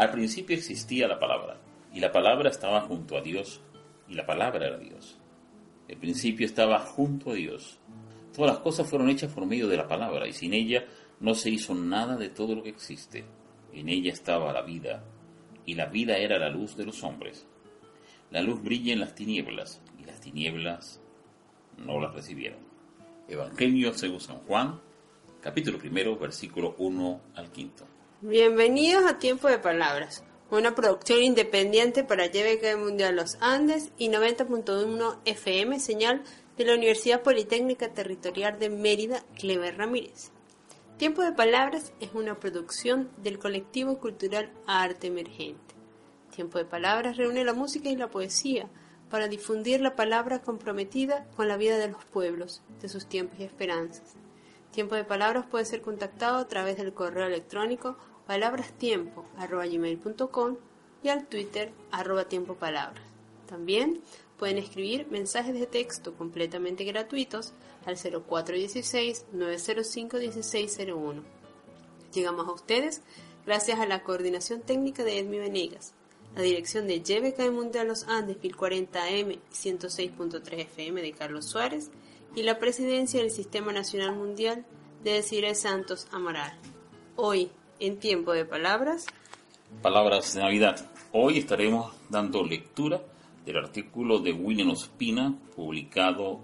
Al principio existía la palabra, y la palabra estaba junto a Dios, y la palabra era Dios. El principio estaba junto a Dios. Todas las cosas fueron hechas por medio de la palabra, y sin ella no se hizo nada de todo lo que existe. En ella estaba la vida, y la vida era la luz de los hombres. La luz brilla en las tinieblas, y las tinieblas no las recibieron. Evangelio según San Juan, capítulo primero, versículo 1 al quinto. Bienvenidos a Tiempo de Palabras, una producción independiente para YBK Mundial Los Andes y 90.1 FM, señal de la Universidad Politécnica Territorial de Mérida, Clever Ramírez. Tiempo de Palabras es una producción del colectivo cultural Arte Emergente. Tiempo de Palabras reúne la música y la poesía para difundir la palabra comprometida con la vida de los pueblos, de sus tiempos y esperanzas. Tiempo de Palabras puede ser contactado a través del correo electrónico palabrastiempo.com y al Twitter arroba tiempo palabras. También pueden escribir mensajes de texto completamente gratuitos al 0416-905-1601. Llegamos a ustedes gracias a la coordinación técnica de Edmi Venegas, la dirección de YBK Mundial Los Andes 1040M y 106.3 FM de Carlos Suárez y la presidencia del Sistema Nacional Mundial de Desiree Santos Amaral. Hoy, en tiempo de palabras. Palabras de Navidad. Hoy estaremos dando lectura del artículo de William Ospina publicado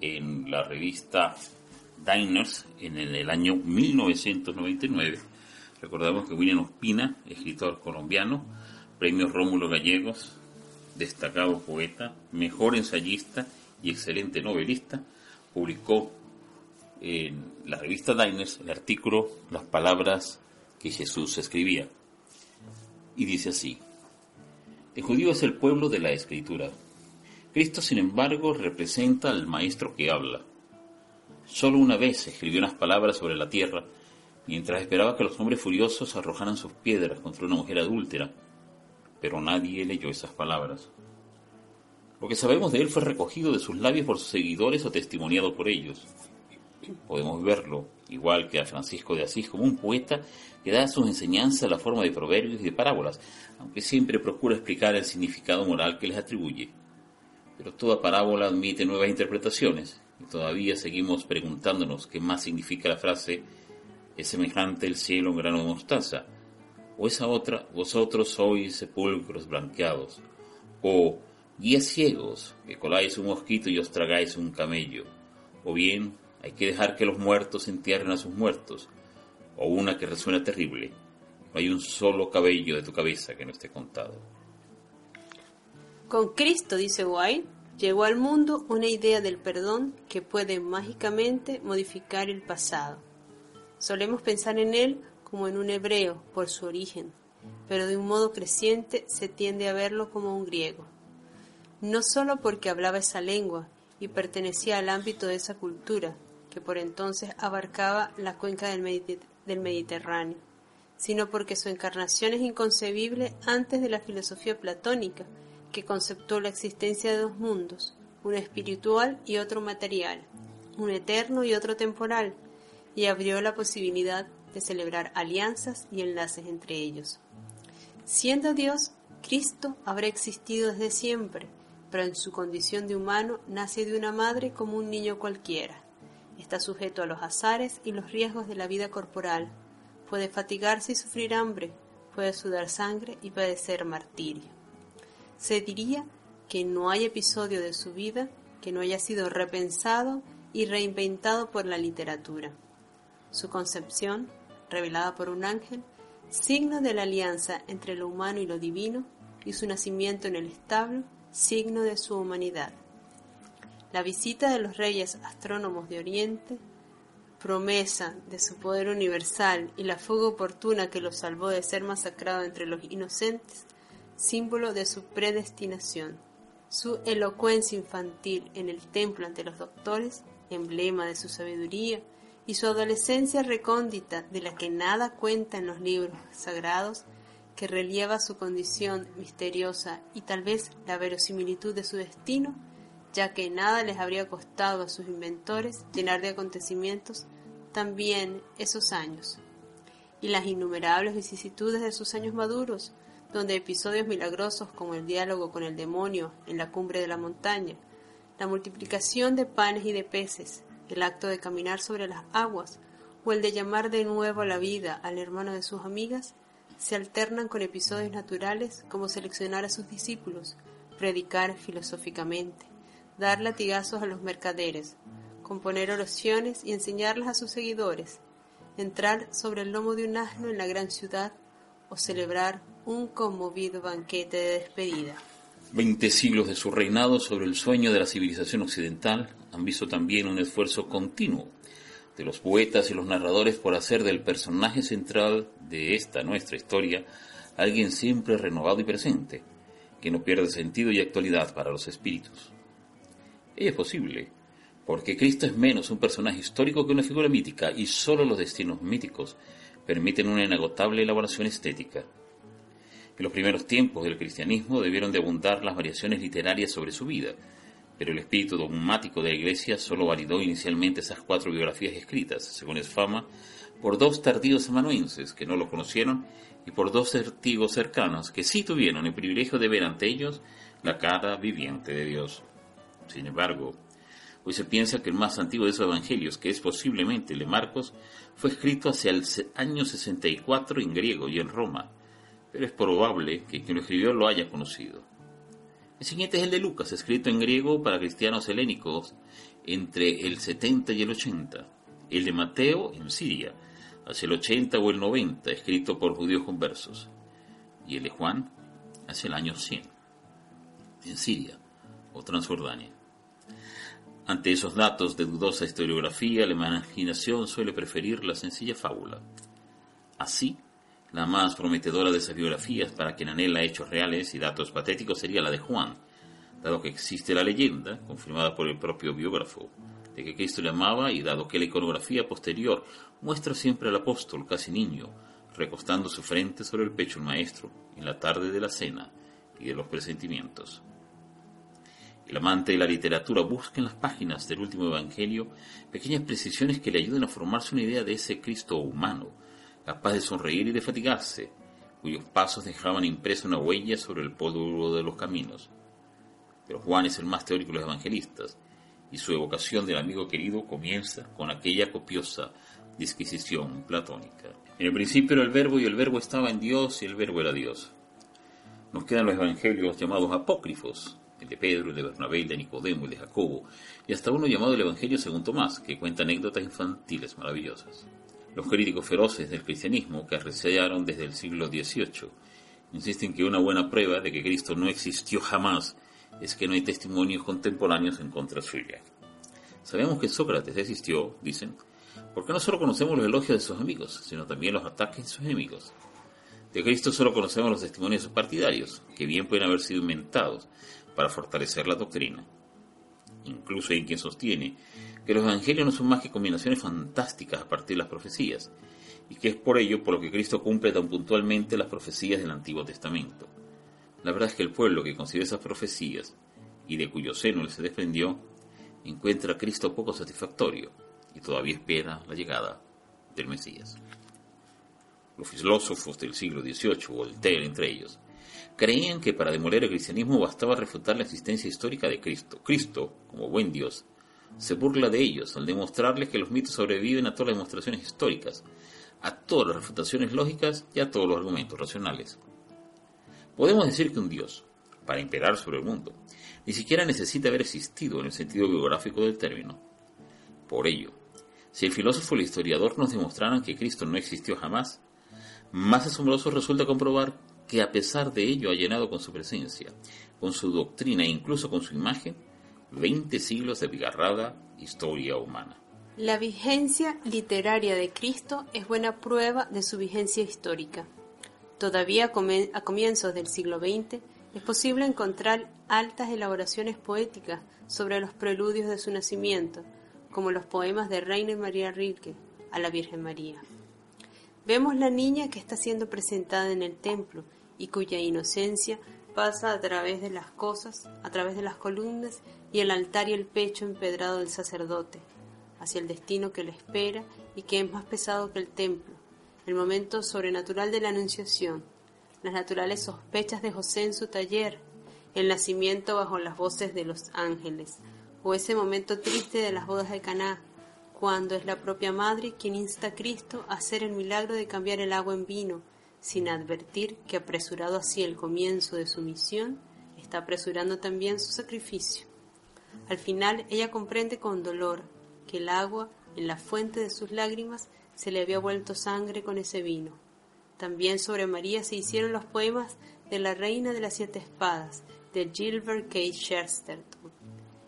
en la revista Diners en el año 1999. Recordamos que William Ospina, escritor colombiano, premio Rómulo Gallegos, destacado poeta, mejor ensayista y excelente novelista, publicó en la revista Diners el artículo Las palabras que Jesús escribía. Y dice así, el judío es el pueblo de la escritura. Cristo, sin embargo, representa al maestro que habla. Solo una vez escribió unas palabras sobre la tierra, mientras esperaba que los hombres furiosos arrojaran sus piedras contra una mujer adúltera, pero nadie leyó esas palabras. Lo que sabemos de él fue recogido de sus labios por sus seguidores o testimoniado por ellos. Podemos verlo, igual que a Francisco de Asís, como un poeta que da sus enseñanzas a la forma de proverbios y de parábolas, aunque siempre procura explicar el significado moral que les atribuye. Pero toda parábola admite nuevas interpretaciones, y todavía seguimos preguntándonos qué más significa la frase es semejante el cielo a un grano de mostaza, o esa otra, vosotros sois sepulcros blanqueados, o guías ciegos, que coláis un mosquito y os tragáis un camello, o bien hay que dejar que los muertos entierren a sus muertos, o una que resuena terrible. No hay un solo cabello de tu cabeza que no esté contado. Con Cristo, dice White, llegó al mundo una idea del perdón que puede mágicamente modificar el pasado. Solemos pensar en él como en un hebreo por su origen, pero de un modo creciente se tiende a verlo como un griego. No solo porque hablaba esa lengua y pertenecía al ámbito de esa cultura, que por entonces abarcaba la cuenca del, Mediterráneo, sino porque su encarnación es inconcebible antes de la filosofía platónica, que conceptuó la existencia de dos mundos, uno espiritual y otro material, un eterno y otro temporal, y abrió la posibilidad de celebrar alianzas y enlaces entre ellos. Siendo Dios, Cristo habrá existido desde siempre, pero en su condición de humano nace de una madre como un niño cualquiera. Está sujeto a los azares y los riesgos de la vida corporal. Puede fatigarse y sufrir hambre, puede sudar sangre y padecer martirio. Se diría que no hay episodio de su vida que no haya sido repensado y reinventado por la literatura. Su concepción, revelada por un ángel, signo de la alianza entre lo humano y lo divino, y su nacimiento en el establo, signo de su humanidad. La visita de los reyes astrónomos de Oriente, promesa de su poder universal y la fuga oportuna que los salvó de ser masacrado entre los inocentes, símbolo de su predestinación, su elocuencia infantil en el templo ante los doctores, emblema de su sabiduría, y su adolescencia recóndita de la que nada cuenta en los libros sagrados, que relieva su condición misteriosa y tal vez la verosimilitud de su destino, ya que nada les habría costado a sus inventores llenar de acontecimientos también esos años, y las innumerables vicisitudes de sus años maduros, donde episodios milagrosos como el diálogo con el demonio en la cumbre de la montaña, la multiplicación de panes y de peces, el acto de caminar sobre las aguas o el de llamar de nuevo a la vida al hermano de sus amigas, se alternan con episodios naturales como seleccionar a sus discípulos, predicar filosóficamente, dar latigazos a los mercaderes, componer oraciones y enseñarlas a sus seguidores, entrar sobre el lomo de un asno en la gran ciudad o celebrar un conmovido banquete de despedida. Veinte siglos de su reinado sobre el sueño de la civilización occidental han visto también un esfuerzo continuo de los poetas y los narradores por hacer del personaje central de esta nuestra historia alguien siempre renovado y presente, que no pierde sentido y actualidad para los espíritus. Ello es posible, porque Cristo es menos un personaje histórico que una figura mítica y solo los destinos míticos permiten una inagotable elaboración estética. En los primeros tiempos del cristianismo debieron de abundar las variaciones literarias sobre su vida, pero el espíritu dogmático de la Iglesia solo validó inicialmente esas cuatro biografías escritas, según es fama, por dos tardíos amanuenses que no lo conocieron y por dos testigos cercanos que sí tuvieron el privilegio de ver ante ellos la cara viviente de Dios. Sin embargo, Hoy se piensa que el más antiguo de esos evangelios, que es posiblemente el de Marcos, fue escrito hacia el año 64 en griego y en Roma, pero es probable que quien lo escribió lo haya conocido. El siguiente es el de Lucas, escrito en griego para cristianos helénicos entre el 70 y el 80. El de Mateo en Siria, hacia el 80 o el 90, escrito por judíos conversos. Y el de Juan hacia el año 100, en Siria o Transjordania. Ante esos datos de dudosa historiografía, la imaginación suele preferir la sencilla fábula. Así, la más prometedora de esas biografías para quien anhela hechos reales y datos patéticos sería la de Juan, dado que existe la leyenda, confirmada por el propio biógrafo, de que Cristo le amaba y dado que la iconografía posterior muestra siempre al apóstol casi niño, recostando su frente sobre el pecho del maestro en la tarde de la cena y de los presentimientos. El amante de la literatura busca en las páginas del último Evangelio pequeñas precisiones que le ayuden a formarse una idea de ese Cristo humano, capaz de sonreír y de fatigarse, cuyos pasos dejaban impresa una huella sobre el polvo de los caminos. Pero Juan es el más teórico de los evangelistas, y su evocación del amigo querido comienza con aquella copiosa disquisición platónica. En el principio era el verbo y el verbo estaba en Dios y el verbo era Dios. Nos quedan los evangelios llamados apócrifos, el de Pedro, el de Bernabé, el de Nicodemo, el de Jacobo, y hasta uno llamado el Evangelio según Tomás, que cuenta anécdotas infantiles maravillosas. Los críticos feroces del cristianismo, que arreciaron desde el siglo XVIII, insisten que una buena prueba de que Cristo no existió jamás es que no hay testimonios contemporáneos en contra suya. Sabemos que Sócrates existió, dicen, porque no solo conocemos los elogios de sus amigos, sino también los ataques de sus enemigos. De Cristo solo conocemos los testimonios de sus partidarios, que bien pueden haber sido inventados, para fortalecer la doctrina. Incluso hay quien sostiene que los evangelios no son más que combinaciones fantásticas a partir de las profecías, y que es por ello por lo que Cristo cumple tan puntualmente las profecías del Antiguo Testamento. La verdad es que el pueblo que concibe esas profecías y de cuyo seno él se desprendió, encuentra a Cristo poco satisfactorio y todavía espera la llegada del Mesías. Los filósofos del siglo XVIII, Voltaire entre ellos, creían que para demoler el cristianismo bastaba refutar la existencia histórica de Cristo. Cristo, como buen Dios, se burla de ellos al demostrarles que los mitos sobreviven a todas las demostraciones históricas, a todas las refutaciones lógicas y a todos los argumentos racionales. Podemos decir que un Dios, para imperar sobre el mundo, ni siquiera necesita haber existido en el sentido biográfico del término. Por ello, si el filósofo y el historiador nos demostraran que Cristo no existió jamás, más asombroso resulta comprobar que a pesar de ello ha llenado con su presencia, con su doctrina e incluso con su imagen, 20 siglos de bigarrada historia humana. La vigencia literaria de Cristo es buena prueba de su vigencia histórica. Todavía a comienzos del siglo XX es posible encontrar altas elaboraciones poéticas sobre los preludios de su nacimiento, como los poemas de Reina María Rilke a la Virgen María. Vemos la niña que está siendo presentada en el templo y cuya inocencia pasa a través de las cosas, a través de las columnas y el altar y el pecho empedrado del sacerdote, hacia el destino que le espera y que es más pesado que el templo, el momento sobrenatural de la Anunciación, las naturales sospechas de José en su taller, el nacimiento bajo las voces de los ángeles, o ese momento triste de las bodas de Caná, cuando es la propia madre quien insta a Cristo a hacer el milagro de cambiar el agua en vino, sin advertir que apresurado así el comienzo de su misión, está apresurando también su sacrificio. Al final ella comprende con dolor que el agua, en la fuente de sus lágrimas, se le había vuelto sangre con ese vino. También sobre María se hicieron los poemas de la Reina de las Siete Espadas, de Gilbert K. Chesterton.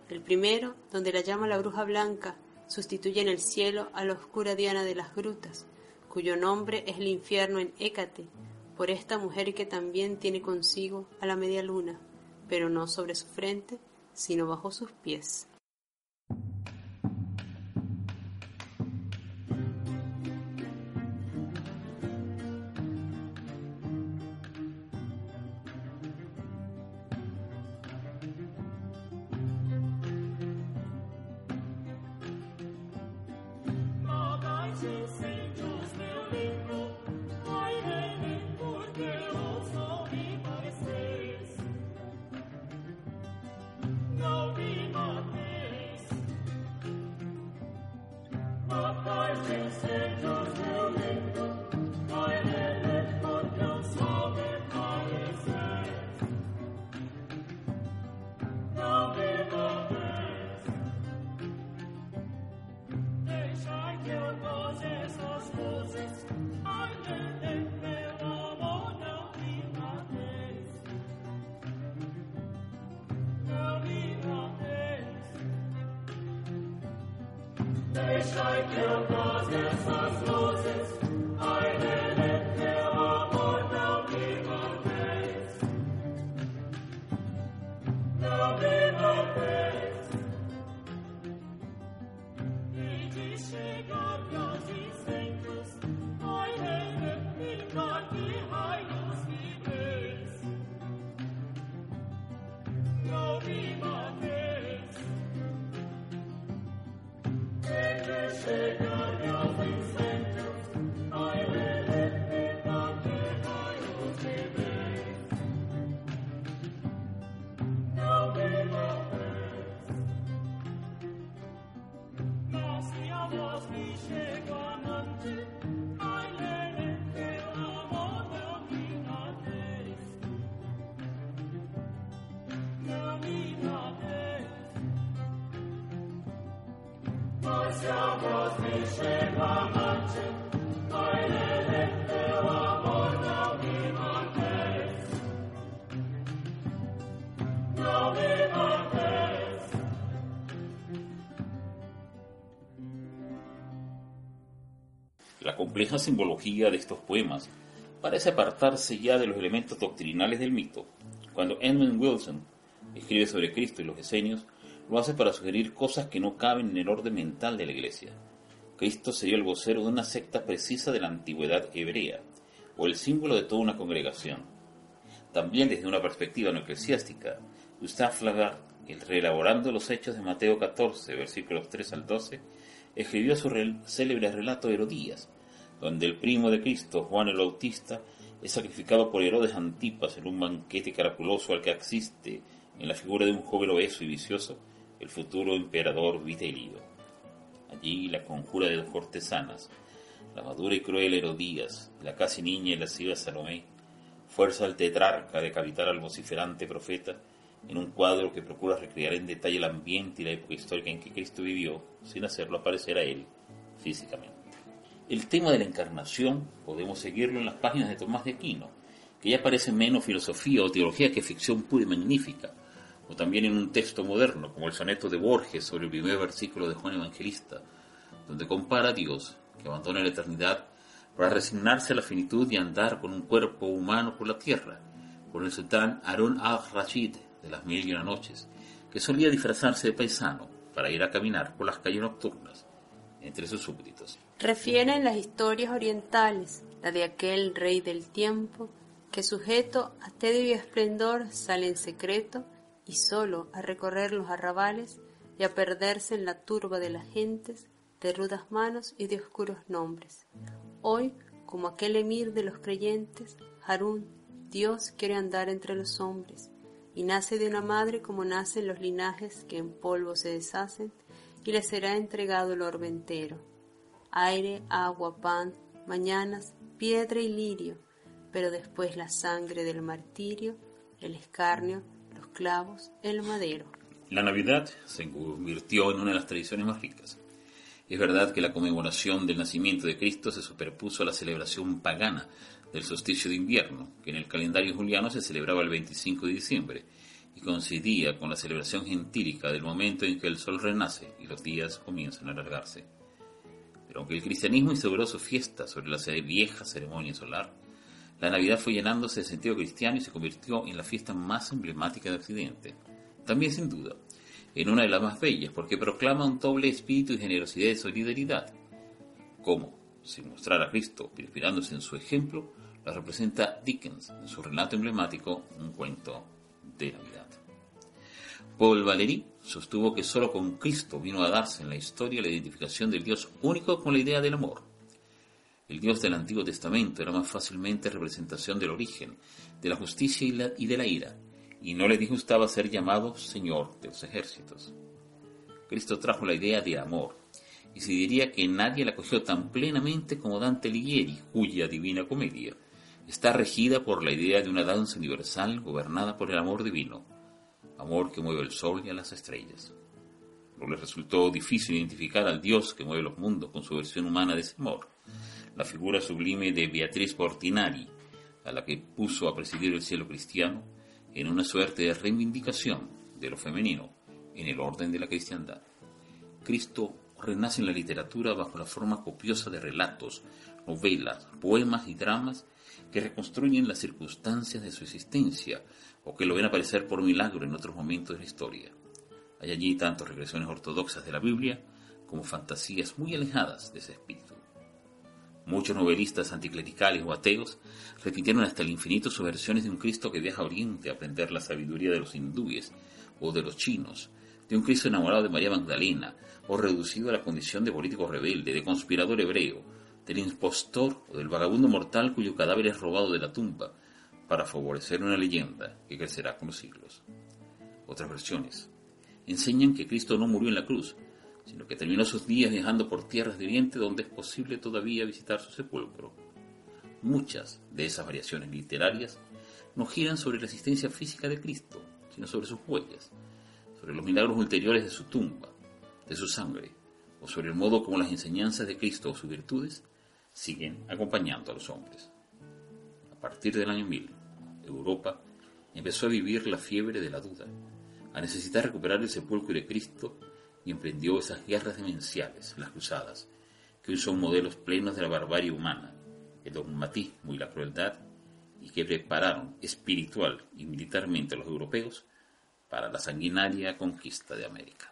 El primero, donde la llama la bruja blanca, sustituye en el cielo a la oscura Diana de las grutas, cuyo nombre es el infierno en Hécate, por esta mujer que también tiene consigo a la media luna, pero no sobre su frente, sino bajo sus pies. Compleja simbología de estos poemas parece apartarse ya de los elementos doctrinales del mito. Cuando Edmund Wilson escribe sobre Cristo y los esenios, lo hace para sugerir cosas que no caben en el orden mental de la Iglesia. Cristo sería el vocero de una secta precisa de la antigüedad hebrea, o el símbolo de toda una congregación. También desde una perspectiva no eclesiástica, Gustave Flaubert, el reelaborando los hechos de Mateo 14, versículos 3 al 12, escribió su célebre relato Herodías, donde el primo de Cristo, Juan el Bautista, es sacrificado por Herodes Antipas en un banquete caraculoso al que asiste en la figura de un joven obeso y vicioso, el futuro emperador Vitelio. Allí la conjura de dos cortesanas, la madura y cruel Herodías, la casi niña y lasciva Salomé, fuerza al tetrarca de decapitar al vociferante profeta en un cuadro que procura recrear en detalle el ambiente y la época histórica en que Cristo vivió, sin hacerlo aparecer a él físicamente. El tema de la encarnación podemos seguirlo en las páginas de Tomás de Aquino, que ya parece menos filosofía o teología que ficción pura y magnífica, o también en un texto moderno, como el soneto de Borges sobre el primer versículo de Juan Evangelista, donde compara a Dios, que abandona la eternidad, para resignarse a la finitud y andar con un cuerpo humano por la tierra, con el sultán Harun al-Rashid de las mil y una noches, que solía disfrazarse de paisano para ir a caminar por las calles nocturnas entre sus súbditos. Refieren las historias orientales, la de aquel rey del tiempo, que sujeto a tedio y esplendor sale en secreto y solo a recorrer los arrabales y a perderse en la turba de las gentes de rudas manos y de oscuros nombres. Hoy, como aquel emir de los creyentes, Harún, Dios quiere andar entre los hombres, y nace de una madre como nacen los linajes que en polvo se deshacen, y le será entregado el orbe entero. Aire, agua, pan, mañanas, piedra y lirio, pero después la sangre del martirio, el escarnio, los clavos, el madero. La Navidad se convirtió en una de las tradiciones más ricas. Es verdad que la conmemoración del nacimiento de Cristo se superpuso a la celebración pagana del solsticio de invierno, que en el calendario juliano se celebraba el 25 de diciembre y coincidía con la celebración gentílica del momento en que el sol renace y los días comienzan a alargarse. Pero aunque el cristianismo instauró su fiesta sobre la vieja ceremonia solar, la Navidad fue llenándose de sentido cristiano y se convirtió en la fiesta más emblemática de Occidente. También, sin duda, en una de las más bellas, porque proclama un doble espíritu de generosidad y solidaridad. Como, sin mostrar a Cristo, inspirándose en su ejemplo, la representa Dickens en su relato emblemático Un cuento de Navidad. Paul Valéry sostuvo que sólo con Cristo vino a darse en la historia la identificación del Dios único con la idea del amor. El Dios del Antiguo Testamento era más fácilmente representación del origen, de la justicia y, de la ira, y no le disgustaba ser llamado Señor de los ejércitos. Cristo trajo la idea de amor, y se diría que nadie la cogió tan plenamente como Dante Alighieri, cuya Divina Comedia está regida por la idea de una danza universal gobernada por el amor divino, amor que mueve el sol y a las estrellas. No le resultó difícil identificar al Dios que mueve los mundos con su versión humana de ese amor, la figura sublime de Beatriz Portinari, a la que puso a presidir el cielo cristiano, en una suerte de reivindicación de lo femenino en el orden de la cristiandad. Cristo renace en la literatura bajo la forma copiosa de relatos, novelas, poemas y dramas que reconstruyen las circunstancias de su existencia o que lo ven aparecer por milagro en otros momentos de la historia. Hay allí tanto regresiones ortodoxas de la Biblia como fantasías muy alejadas de ese espíritu. Muchos novelistas anticlericales o ateos repitieron hasta el infinito sus versiones de un Cristo que viaja a Oriente a aprender la sabiduría de los hindúes o de los chinos, de un Cristo enamorado de María Magdalena o reducido a la condición de político rebelde, de conspirador hebreo, del impostor o del vagabundo mortal cuyo cadáver es robado de la tumba para favorecer una leyenda que crecerá con los siglos. Otras versiones enseñan que Cristo no murió en la cruz, sino que terminó sus días viajando por tierras de Oriente donde es posible todavía visitar su sepulcro. Muchas de esas variaciones literarias no giran sobre la existencia física de Cristo, sino sobre sus huellas, sobre los milagros ulteriores de su tumba, de su sangre, o sobre el modo como las enseñanzas de Cristo o sus virtudes siguen acompañando a los hombres. A partir del año 1000, Europa empezó a vivir la fiebre de la duda, a necesitar recuperar el sepulcro de Cristo y emprendió esas guerras demenciales, las cruzadas, que hoy son modelos plenos de la barbarie humana, el dogmatismo y la crueldad, y que prepararon espiritual y militarmente a los europeos para la sanguinaria conquista de América.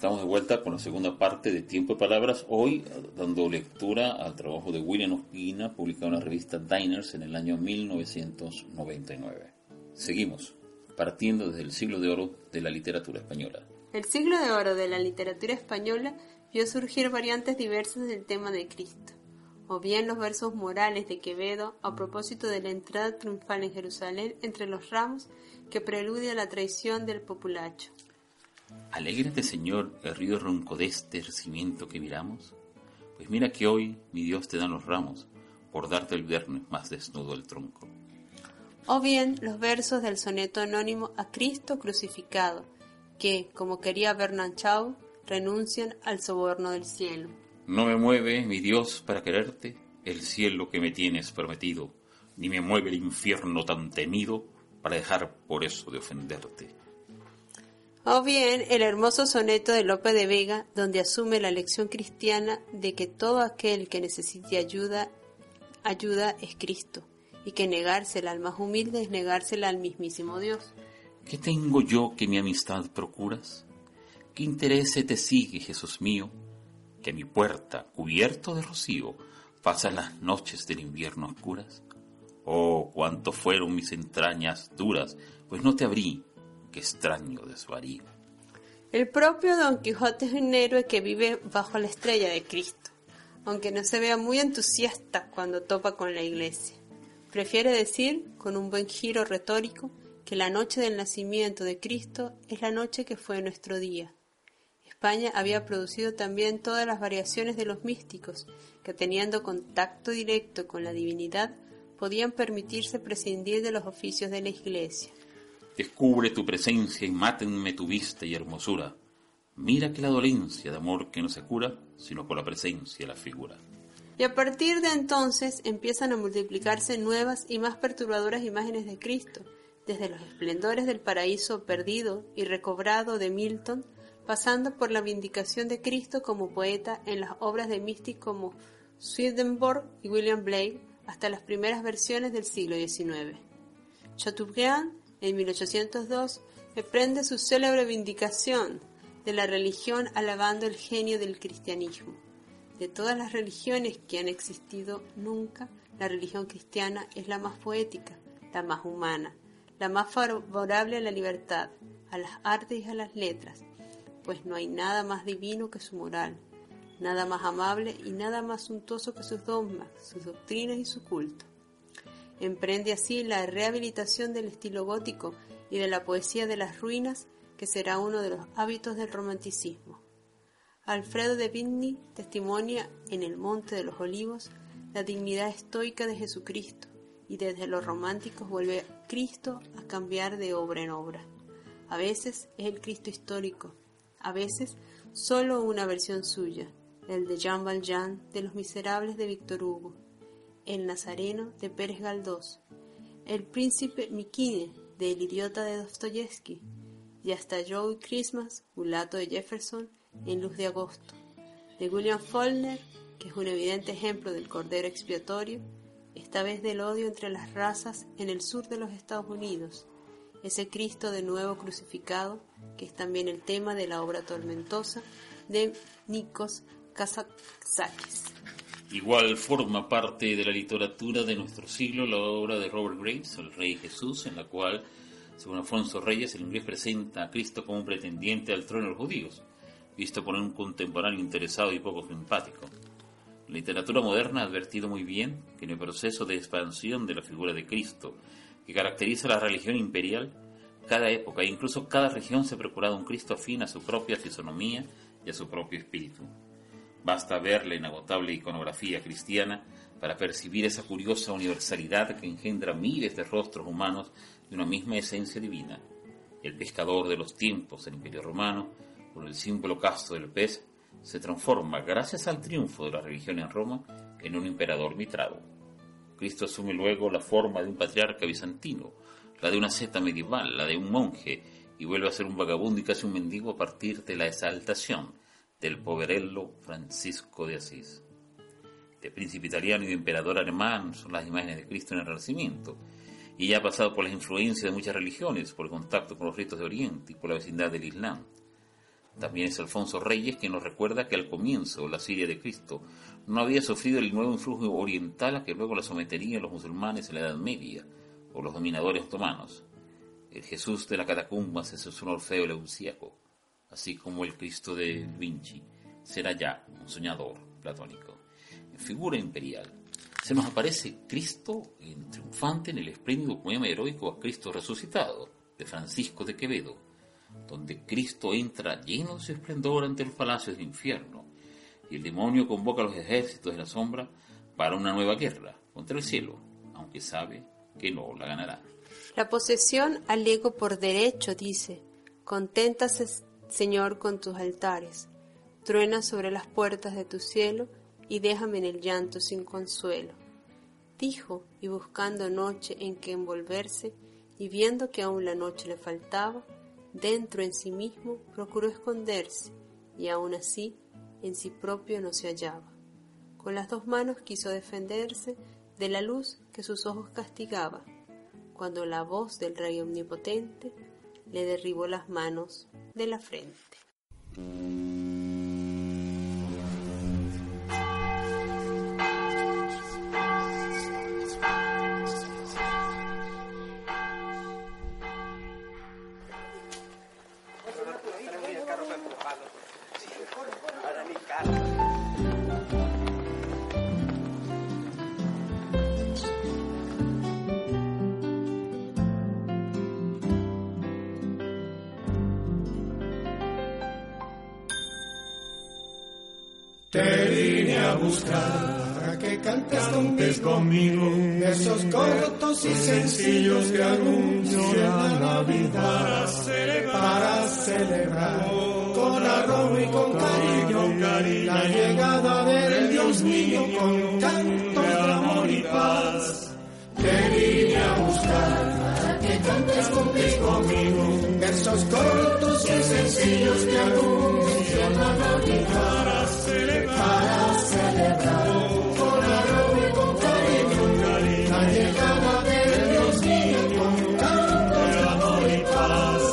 Estamos de vuelta con la segunda parte de Tiempo de Palabras, hoy dando lectura al trabajo de William Ospina, publicado en la revista Diners en el año 1999. Seguimos, partiendo desde el siglo de oro de la literatura española. El siglo de oro de la literatura española vio surgir variantes diversas del tema de Cristo, o bien los versos morales de Quevedo a propósito de la entrada triunfal en Jerusalén entre los ramos que preludia la traición del populacho Alégrate, Señor, el río ronco de este cimiento que miramos. Pues mira que hoy mi Dios te da los ramos, por darte el viernes más desnudo el tronco. O bien los versos del soneto anónimo a Cristo crucificado, que, como quería Bernard Shaw, renuncian al soborno del cielo. No me mueve, mi Dios, para quererte, el cielo que me tienes prometido, ni me mueve el infierno tan temido para dejar por eso de ofenderte. O bien el hermoso soneto de Lope de Vega, donde asume la lección cristiana de que todo aquel que necesite ayuda, ayuda es Cristo, y que negársela al más humilde es negársela al mismísimo Dios. ¿Qué tengo yo que mi amistad procuras? ¿Qué interés te sigue, Jesús mío? Que a mi puerta, cubierto de rocío, pasan las noches del invierno oscuras. Oh, cuánto fueron mis entrañas duras, pues no te abrí, Qué extraño desvarío. El propio Don Quijote es un héroe que vive bajo la estrella de Cristo, aunque no se vea muy entusiasta cuando topa con la iglesia. Prefiere decir, con un buen giro retórico, que la noche del nacimiento de Cristo es la noche que fue nuestro día. España había producido también todas las variaciones de los místicos, que teniendo contacto directo con la divinidad, podían permitirse prescindir de los oficios de la Iglesia. Descubre tu presencia y mátenme tu vista y hermosura. Mira que la dolencia de amor que no se cura, sino por la presencia la figura. Y a partir de entonces empiezan a multiplicarse nuevas y más perturbadoras imágenes de Cristo, desde los esplendores del paraíso perdido y recobrado de Milton, pasando por la vindicación de Cristo como poeta en las obras de místicos como Swedenborg y William Blake, hasta las primeras versiones del siglo XIX. Chateaubriand en 1802, emprende su célebre vindicación de la religión alabando el genio del cristianismo. De todas las religiones que han existido nunca, la religión cristiana es la más poética, la más humana, la más favorable a la libertad, a las artes y a las letras, pues no hay nada más divino que su moral, nada más amable y nada más suntuoso que sus dogmas, sus doctrinas y su culto. Emprende así la rehabilitación del estilo gótico y de la poesía de las ruinas, que será uno de los hábitos del romanticismo. Alfredo de Vigny testimonia en el Monte de los Olivos la dignidad estoica de Jesucristo y desde los románticos vuelve Cristo a cambiar de obra en obra. A veces es el Cristo histórico, a veces solo una versión suya, el de Jean Valjean de Los Miserables de Víctor Hugo, el Nazareno de Pérez Galdós, El Príncipe Mikine de El Idiota de Dostoyevsky y hasta Joe Christmas, Mulato de Jefferson en Luz de Agosto, de William Faulkner, que es un evidente ejemplo del cordero expiatorio, esta vez del odio entre las razas en el sur de los Estados Unidos, ese Cristo de nuevo crucificado, que es también el tema de la obra tormentosa de Nikos Kazakakis. Igual forma parte de la literatura de nuestro siglo la obra de Robert Graves, El Rey Jesús, en la cual, según Alfonso Reyes, el inglés presenta a Cristo como un pretendiente al trono de los judíos, visto por un contemporáneo interesado y poco simpático. La literatura moderna ha advertido muy bien que en el proceso de expansión de la figura de Cristo, que caracteriza la religión imperial, cada época e incluso cada región se ha procurado un Cristo afín a su propia fisonomía y a su propio espíritu. Basta ver la inagotable iconografía cristiana para percibir esa curiosa universalidad que engendra miles de rostros humanos de una misma esencia divina. El pescador de los tiempos del Imperio Romano, con el símbolo casto del pez, se transforma, gracias al triunfo de la religión en Roma, en un emperador mitrado. Cristo asume luego la forma de un patriarca bizantino, la de una seta medieval, la de un monje, y vuelve a ser un vagabundo y casi un mendigo a partir de la exaltación del poverello Francisco de Asís. De príncipe italiano y de emperador alemán son las imágenes de Cristo en el Renacimiento, y ya ha pasado por las influencias de muchas religiones, por el contacto con los ritos de Oriente y por la vecindad del Islam. También es Alfonso Reyes que nos recuerda que al comienzo la Siria de Cristo no había sufrido el nuevo influjo oriental a que luego la someterían los musulmanes en la Edad Media o los dominadores otomanos. El Jesús de la catacumbas es un Orfeo leucíaco, así como el Cristo de Vinci será ya un soñador platónico. Figura imperial, se nos aparece Cristo en triunfante en el espléndido poema heroico a Cristo resucitado de Francisco de Quevedo, donde Cristo entra lleno de su esplendor ante los palacios del infierno y el demonio convoca a los ejércitos de la sombra para una nueva guerra contra el cielo, aunque sabe que no la ganará. La posesión al ego por derecho dice, conténtase Señor con tus altares, truena sobre las puertas de tu cielo y déjame en el llanto sin consuelo. Dijo, y buscando noche en que envolverse, y viendo que aún la noche le faltaba, dentro en sí mismo procuró esconderse, y aún así en sí propio no se hallaba. Con las dos manos quiso defenderse de la luz que sus ojos castigaba, cuando la voz del Rey Omnipotente le derribó las manos de la frente. Te vine a buscar. Para que cantes, conmigo, esos cortos y sencillos que anuncian la vida. para celebrar, con arroz y con cariño, la llegada del Dios mío. con canto de amor y paz. Te vine a buscar. Para que cantes conmigo, esos cortos y sencillos que anuncian la Navidad para celebrar con arroz y con cariño la llegada de Dios mío con amor y paz.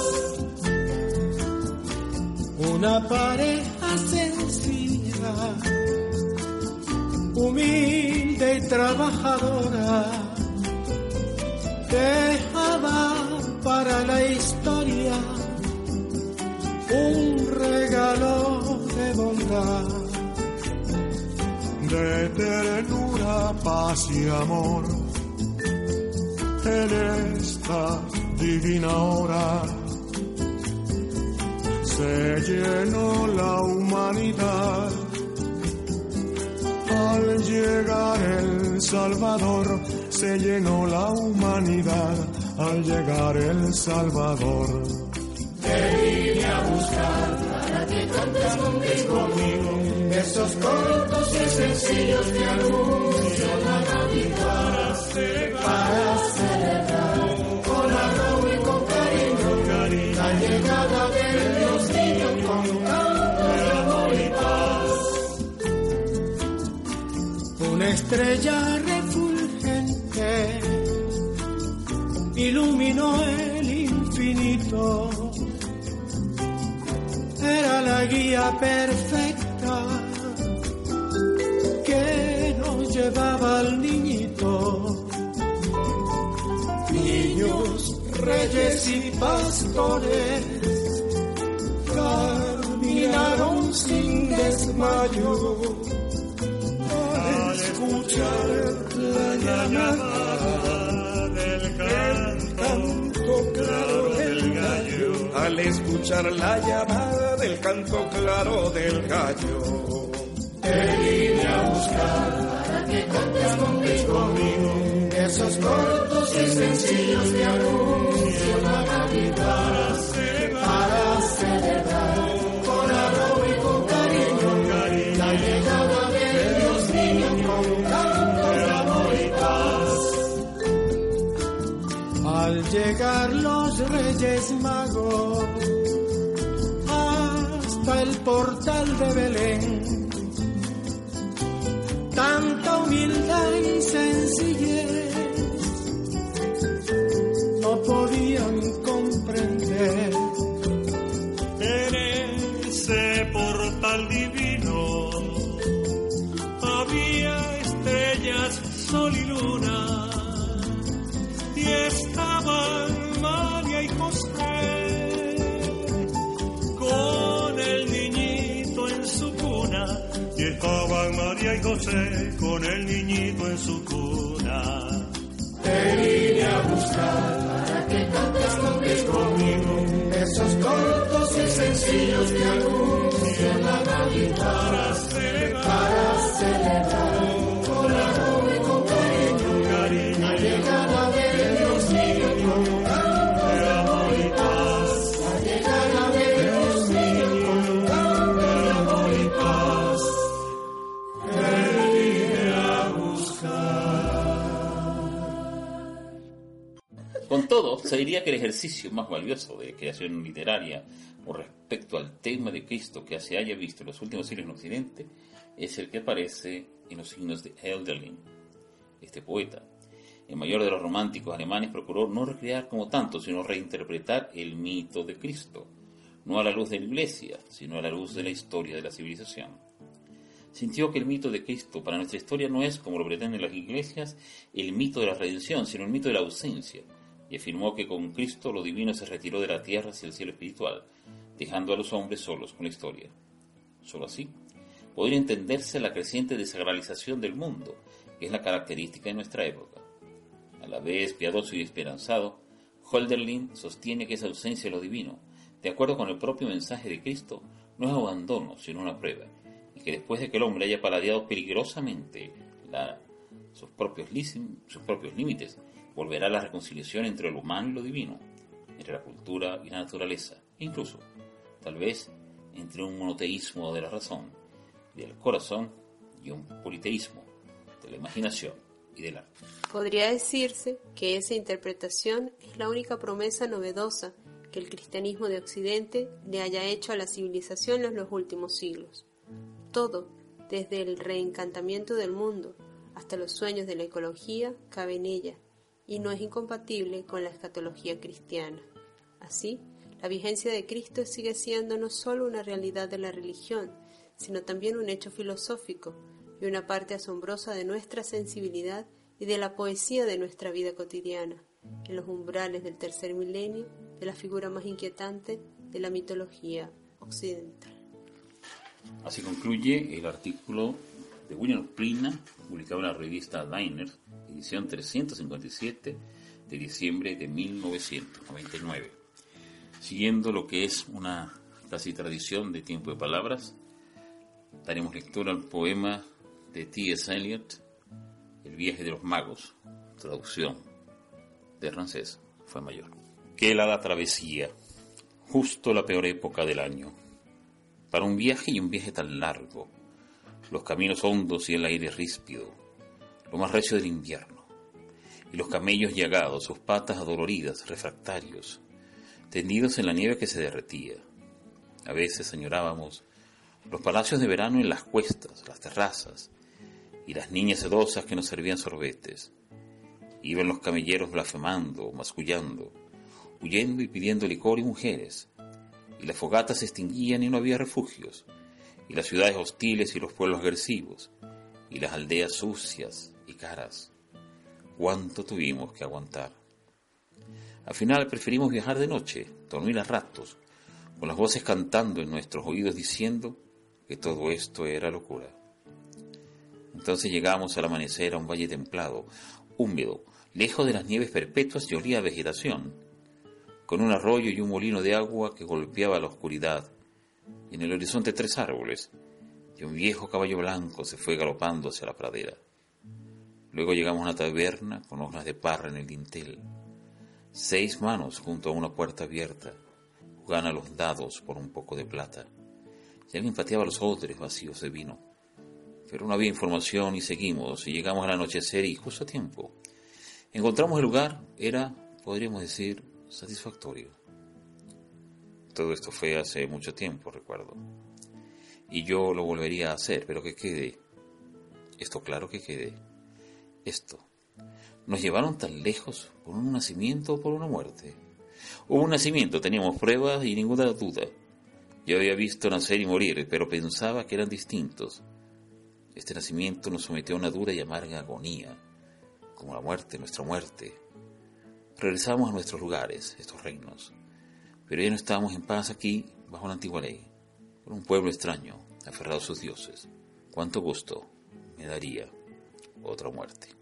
Una pareja sencilla, humilde y trabajadora, dejaba para la historia un regalo de bondad de ternura, paz y amor. En esta divina hora se llenó la humanidad. Al llegar el Salvador, se llenó la humanidad. Al llegar el Salvador, te vine a buscar para que cantes conmigo esos cortos y sencillos que anuncian la Navidad para celebrar con arroz y con cariño la llegada del Dios niño con canto de amor y paz. Una estrella refulgente iluminó el infinito. Era la guía perfecta llevaba al niñito. Niños, reyes y pastores caminaron sin desmayo al escuchar la llamada del canto claro del gallo. Al escuchar la llamada del canto claro del gallo te vine a buscar conmigo esos cortos y sencillos que anuncian la Navidad para celebrar con arroz y con cariño la llegada de Dios niño con canto de amor y paz. Al llegar los Reyes Magos hasta el portal de Belén Con el niñito en su cuna. Te iré a buscar para que cantes conmigo esos cortos y sencillos que anuncian la Navidad para celebrar. Para celebrar se diría que el ejercicio más valioso de creación literaria con respecto al tema de Cristo que se haya visto en los últimos siglos en Occidente es el que aparece en los signos de Hölderlin. Este poeta, el mayor de los románticos alemanes, procuró no recrear como tanto, sino reinterpretar el mito de Cristo, no a la luz de la Iglesia, sino a la luz de la historia de la civilización. Sintió que el mito de Cristo para nuestra historia no es, como lo pretenden las iglesias, el mito de la redención, sino el mito de la ausencia, y afirmó que con Cristo lo divino se retiró de la tierra hacia el cielo espiritual, dejando a los hombres solos con la historia. Solo así podría entenderse la creciente desagralización del mundo, que es la característica de nuestra época. A la vez piadoso y esperanzado, Hölderlin sostiene que esa ausencia de lo divino, de acuerdo con el propio mensaje de Cristo, no es abandono, sino una prueba, y que después de que el hombre haya paladeado peligrosamente sus propios límites, volverá la reconciliación entre lo humano y lo divino, entre la cultura y la naturaleza, e incluso, tal vez, entre un monoteísmo de la razón y del corazón y un politeísmo de la imaginación y del arte. Podría decirse que esa interpretación es la única promesa novedosa que el cristianismo de Occidente le haya hecho a la civilización en los últimos siglos. Todo, desde el reencantamiento del mundo hasta los sueños de la ecología, cabe en ella, y no es incompatible con la escatología cristiana. Así, la vigencia de Cristo sigue siendo no solo una realidad de la religión, sino también un hecho filosófico y una parte asombrosa de nuestra sensibilidad y de la poesía de nuestra vida cotidiana, en los umbrales del tercer milenio, de la figura más inquietante de la mitología occidental. Así concluye el artículo de William Plina, publicado en la revista Diners, edición 357 de diciembre de 1999. Siguiendo lo que es una casi tradición de tiempo de palabras, daremos lectura al poema de T.S. Eliot, El viaje de los magos, traducción de Rancés fue mayor. Qué helada travesía, justo la peor época del año para un viaje y un viaje tan largo, los caminos hondos y el aire ríspido, lo más recio del invierno, y los camellos llagados, sus patas adoloridas, refractarios, tendidos en la nieve que se derretía. A veces añorábamos los palacios de verano en las cuestas, las terrazas, y las niñas sedosas que nos servían sorbetes. Iban los camelleros blasfemando, mascullando, huyendo y pidiendo licor y mujeres, y las fogatas se extinguían y no había refugios, y las ciudades hostiles y los pueblos agresivos, y las aldeas sucias y caras. ¿Cuánto tuvimos que aguantar? Al final preferimos viajar de noche, dormir a ratos, con las voces cantando en nuestros oídos diciendo que todo esto era locura. Entonces llegamos al amanecer a un valle templado, húmedo, lejos de las nieves perpetuas y olía vegetación, con un arroyo y un molino de agua que golpeaba la oscuridad, y en el horizonte tres árboles, y un viejo caballo blanco se fue galopando hacia la pradera. Luego llegamos a una taberna con hojas de parra en el dintel, seis manos junto a una puerta abierta, jugaban a los dados por un poco de plata, y alguien pateaba los odres vacíos de vino. Pero no había información y seguimos, y llegamos al anochecer y justo a tiempo. Encontramos el lugar, era, podríamos decir, satisfactorio. Todo esto fue hace mucho tiempo, recuerdo. Y yo lo volvería a hacer, pero que quede. Esto claro que quede. Esto. Nos llevaron tan lejos por un nacimiento o por una muerte. Hubo un nacimiento, teníamos pruebas y ninguna duda. Yo había visto nacer y morir, pero pensaba que eran distintos. Este nacimiento nos sometió a una dura y amarga agonía, como la muerte, nuestra muerte. Regresamos a nuestros lugares, estos reinos, pero ya no estábamos en paz aquí, bajo la antigua ley, por un pueblo extraño, aferrado a sus dioses. Cuánto gusto me daría otra muerte.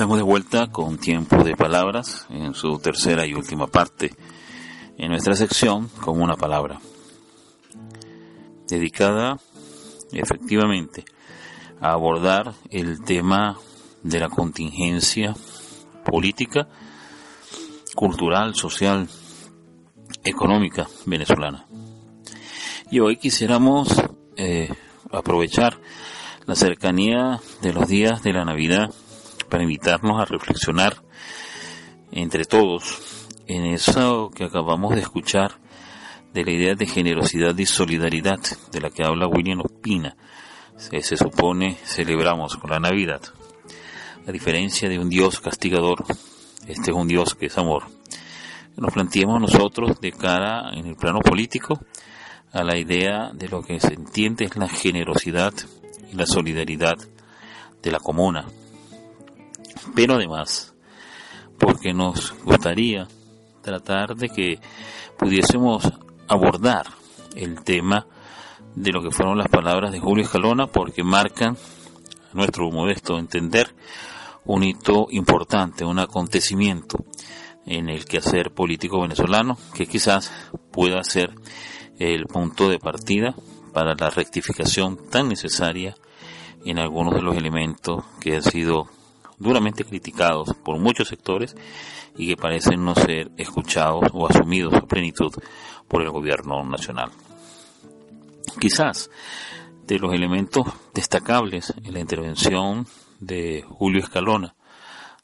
Estamos de vuelta con Tiempo de Palabras en su tercera y última parte en nuestra sección con una palabra dedicada efectivamente a abordar el tema de la contingencia política, cultural, social, económica venezolana. Y hoy quisiéramos eh, aprovechar la cercanía de los días de la Navidad para invitarnos a reflexionar entre todos en eso que acabamos de escuchar de la idea de generosidad y solidaridad de la que habla William Ospina, se, supone celebramos con la Navidad. A diferencia de un Dios castigador, este es un Dios que es amor. Nos planteemos nosotros de cara en el plano político a la idea de lo que se entiende es la generosidad y la solidaridad de la comuna. Pero además, porque nos gustaría tratar de que pudiésemos abordar el tema de lo que fueron las palabras de Julio Escalona porque marcan, a nuestro modesto entender, un hito importante, un acontecimiento en el quehacer político venezolano que quizás pueda ser el punto de partida para la rectificación tan necesaria en algunos de los elementos que han sido duramente criticados por muchos sectores y que parecen no ser escuchados o asumidos a plenitud por el gobierno nacional. Quizás de los elementos destacables en la intervención de Julio Escalona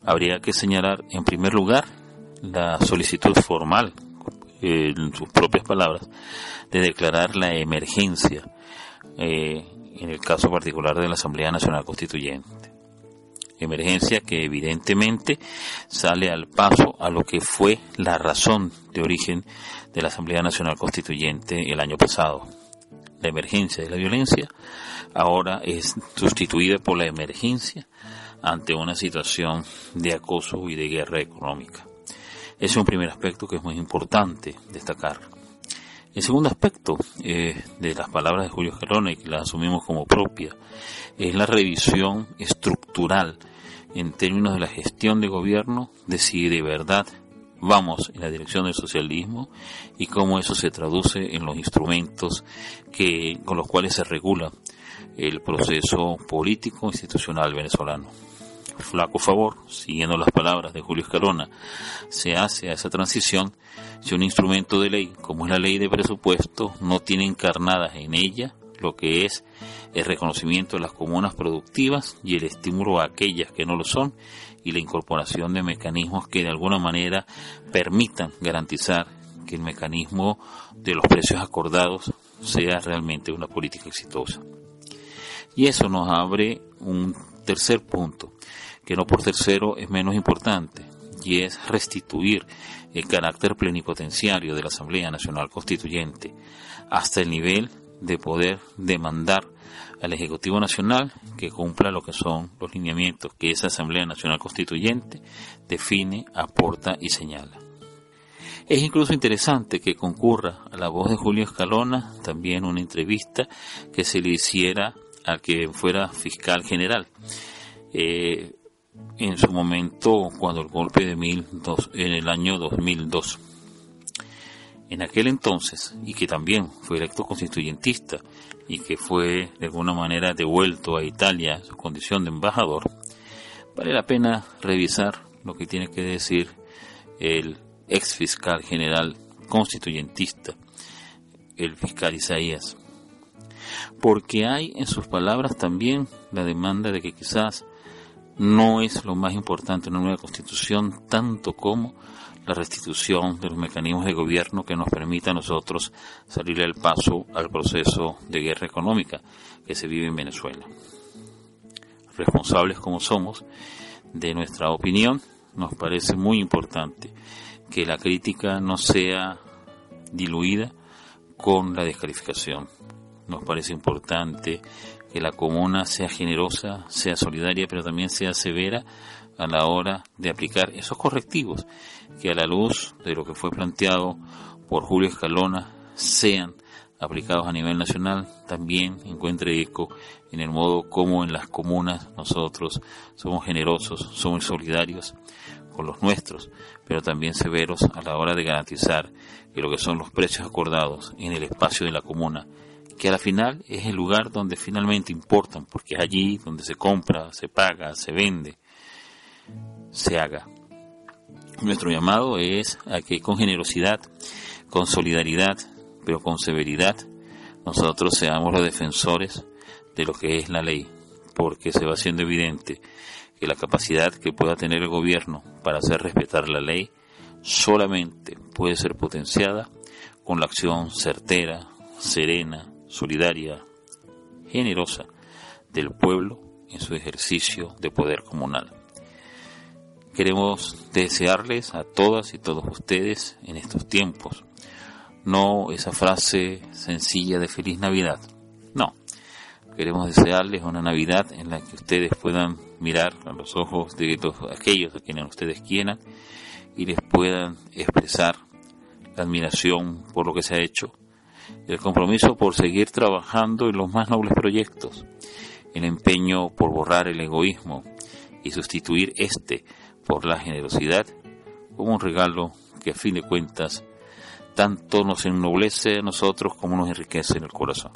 habría que señalar en primer lugar la solicitud formal, en sus propias palabras, de declarar la emergencia eh, en el caso particular de la Asamblea Nacional Constituyente emergencia que evidentemente sale al paso a lo que fue la razón de origen de la Asamblea Nacional Constituyente el año pasado. La emergencia de la violencia ahora es sustituida por la emergencia ante una situación de acoso y de guerra económica. Es un primer aspecto que es muy importante destacar. El segundo aspecto eh, de las palabras de Julio Gerona y que las asumimos como propia es la revisión estructural en términos de la gestión de gobierno de si de verdad vamos en la dirección del socialismo y cómo eso se traduce en los instrumentos que, con los cuales se regula el proceso político institucional venezolano. Flaco favor, siguiendo las palabras de Julio Escalona, se hace a esa transición si un instrumento de ley, como es la ley de presupuesto, no tiene encarnadas en ella lo que es el reconocimiento de las comunas productivas y el estímulo a aquellas que no lo son y la incorporación de mecanismos que de alguna manera permitan garantizar que el mecanismo de los precios acordados sea realmente una política exitosa. Y eso nos abre un tercer punto, que no por tercero es menos importante, y es restituir el carácter plenipotenciario de la Asamblea Nacional Constituyente hasta el nivel de poder demandar al Ejecutivo Nacional que cumpla lo que son los lineamientos que esa Asamblea Nacional Constituyente define, aporta y señala. Es incluso interesante que concurra a la voz de Julio Escalona también una entrevista que se le hiciera a que fuera fiscal general. Eh, en su momento cuando el golpe de mil dos, en el año 2002. En aquel entonces, y que también fue electo constituyentista y que fue de alguna manera devuelto a Italia su condición de embajador, vale la pena revisar lo que tiene que decir el ex fiscal general constituyentista, el fiscal Isaías. Porque hay en sus palabras también la demanda de que quizás no es lo más importante en una nueva constitución, tanto como la restitución de los mecanismos de gobierno que nos permita a nosotros salir al paso al proceso de guerra económica que se vive en Venezuela. Responsables como somos de nuestra opinión, nos parece muy importante que la crítica no sea diluida con la descalificación. Nos parece importante que la comuna sea generosa, sea solidaria, pero también sea severa a la hora de aplicar esos correctivos que a la luz de lo que fue planteado por Julio Escalona sean aplicados a nivel nacional también encuentre eco en el modo como en las comunas nosotros somos generosos, somos solidarios con los nuestros, pero también severos a la hora de garantizar que lo que son los precios acordados en el espacio de la comuna, que a la final es el lugar donde finalmente importan, porque es allí donde se compra, se paga, se vende, se haga. Nuestro llamado es a que con generosidad, con solidaridad, pero con severidad, nosotros seamos los defensores de lo que es la ley, porque se va haciendo evidente que la capacidad que pueda tener el gobierno para hacer respetar la ley solamente puede ser potenciada con la acción certera, serena, solidaria, generosa del pueblo en su ejercicio de poder comunal. Queremos desearles a todas y todos ustedes en estos tiempos no esa frase sencilla de feliz Navidad. No, queremos desearles una Navidad en la que ustedes puedan mirar a los ojos de todos aquellos a quienes ustedes quieran y les puedan expresar la admiración por lo que se ha hecho, el compromiso por seguir trabajando en los más nobles proyectos, el empeño por borrar el egoísmo y sustituir este por la generosidad como un regalo que a fin de cuentas tanto nos ennoblece a nosotros como nos enriquece en el corazón.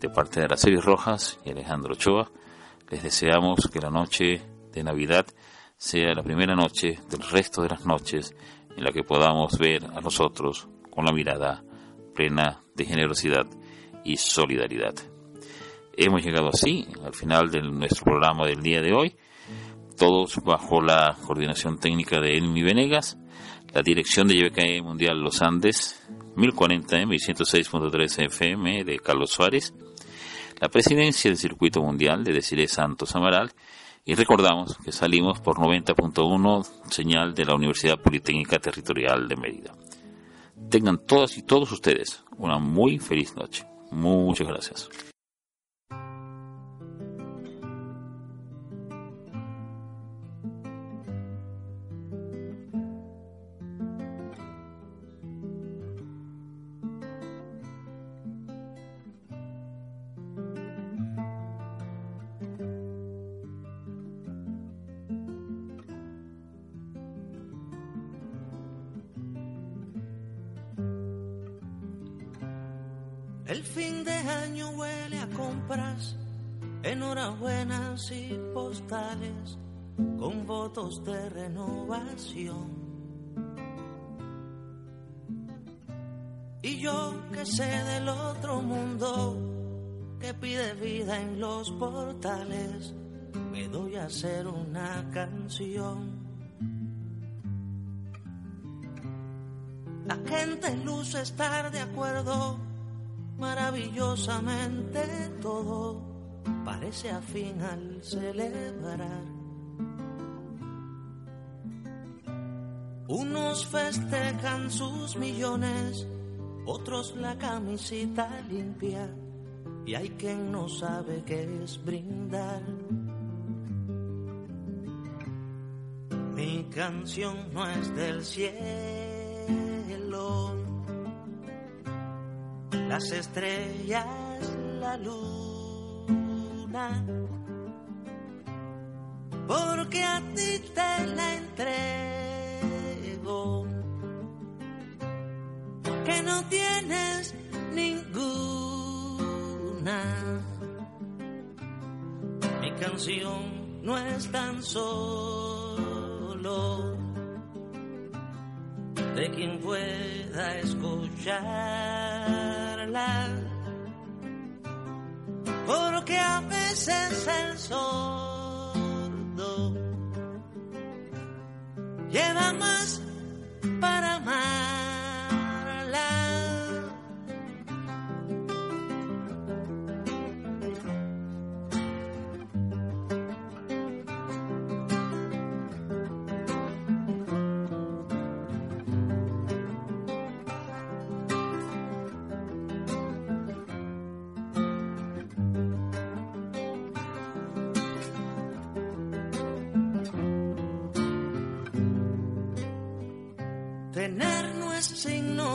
De parte de Araceli Rojas y Alejandro Ochoa, les deseamos que la noche de Navidad sea la primera noche del resto de las noches en la que podamos ver a nosotros con la mirada plena de generosidad y solidaridad. Hemos llegado así al final de nuestro programa del día de hoy, todos bajo la coordinación técnica de Elmi Venegas la dirección de YBKE Mundial Los Andes, 1040M y 106.3 FM de Carlos Suárez, la presidencia del Circuito Mundial de Desiree Santos Amaral, y recordamos que salimos por 90.1 señal de la Universidad Politécnica Territorial de Mérida. Tengan todas y todos ustedes una muy feliz noche. Muchas gracias. Sé del otro mundo que pide vida en los portales, me doy a hacer una canción. La gente luce estar de acuerdo maravillosamente todo parece afín al celebrar. Unos festejan sus millones, otros la camisita limpia, y hay quien no sabe qué es brindar. Mi canción no es del cielo las estrellas, la luna, porque a ti te la entrego, no tienes ninguna. Mi canción no es tan solo de quien pueda escuchar porque a veces el sordo lleva más para más.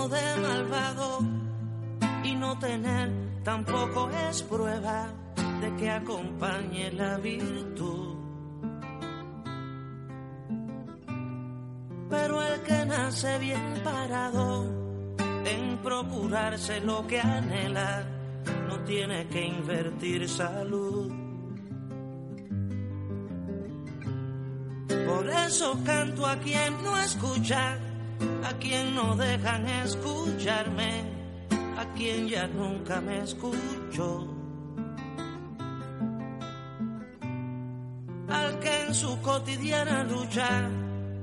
de malvado y no tener tampoco es prueba de que acompañe la virtud. Pero el que nace bien parado en procurarse lo que anhela, no tiene que invertir salud. Por eso canto a quien no escucha a quien no dejan escucharme, a quien ya nunca me escucho. Al que en su cotidiana lucha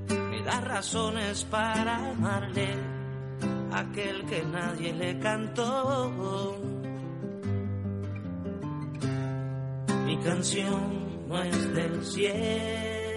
me da razones para amarle, aquel que nadie le cantó. Mi canción no es del cielo,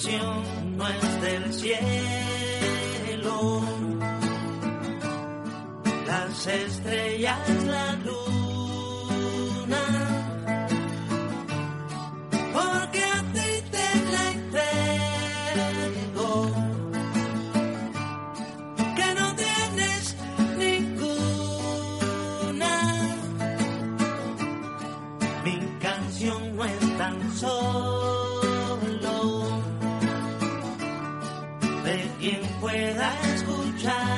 Canción no es del cielo, las estrellas, la luna. Escucharla.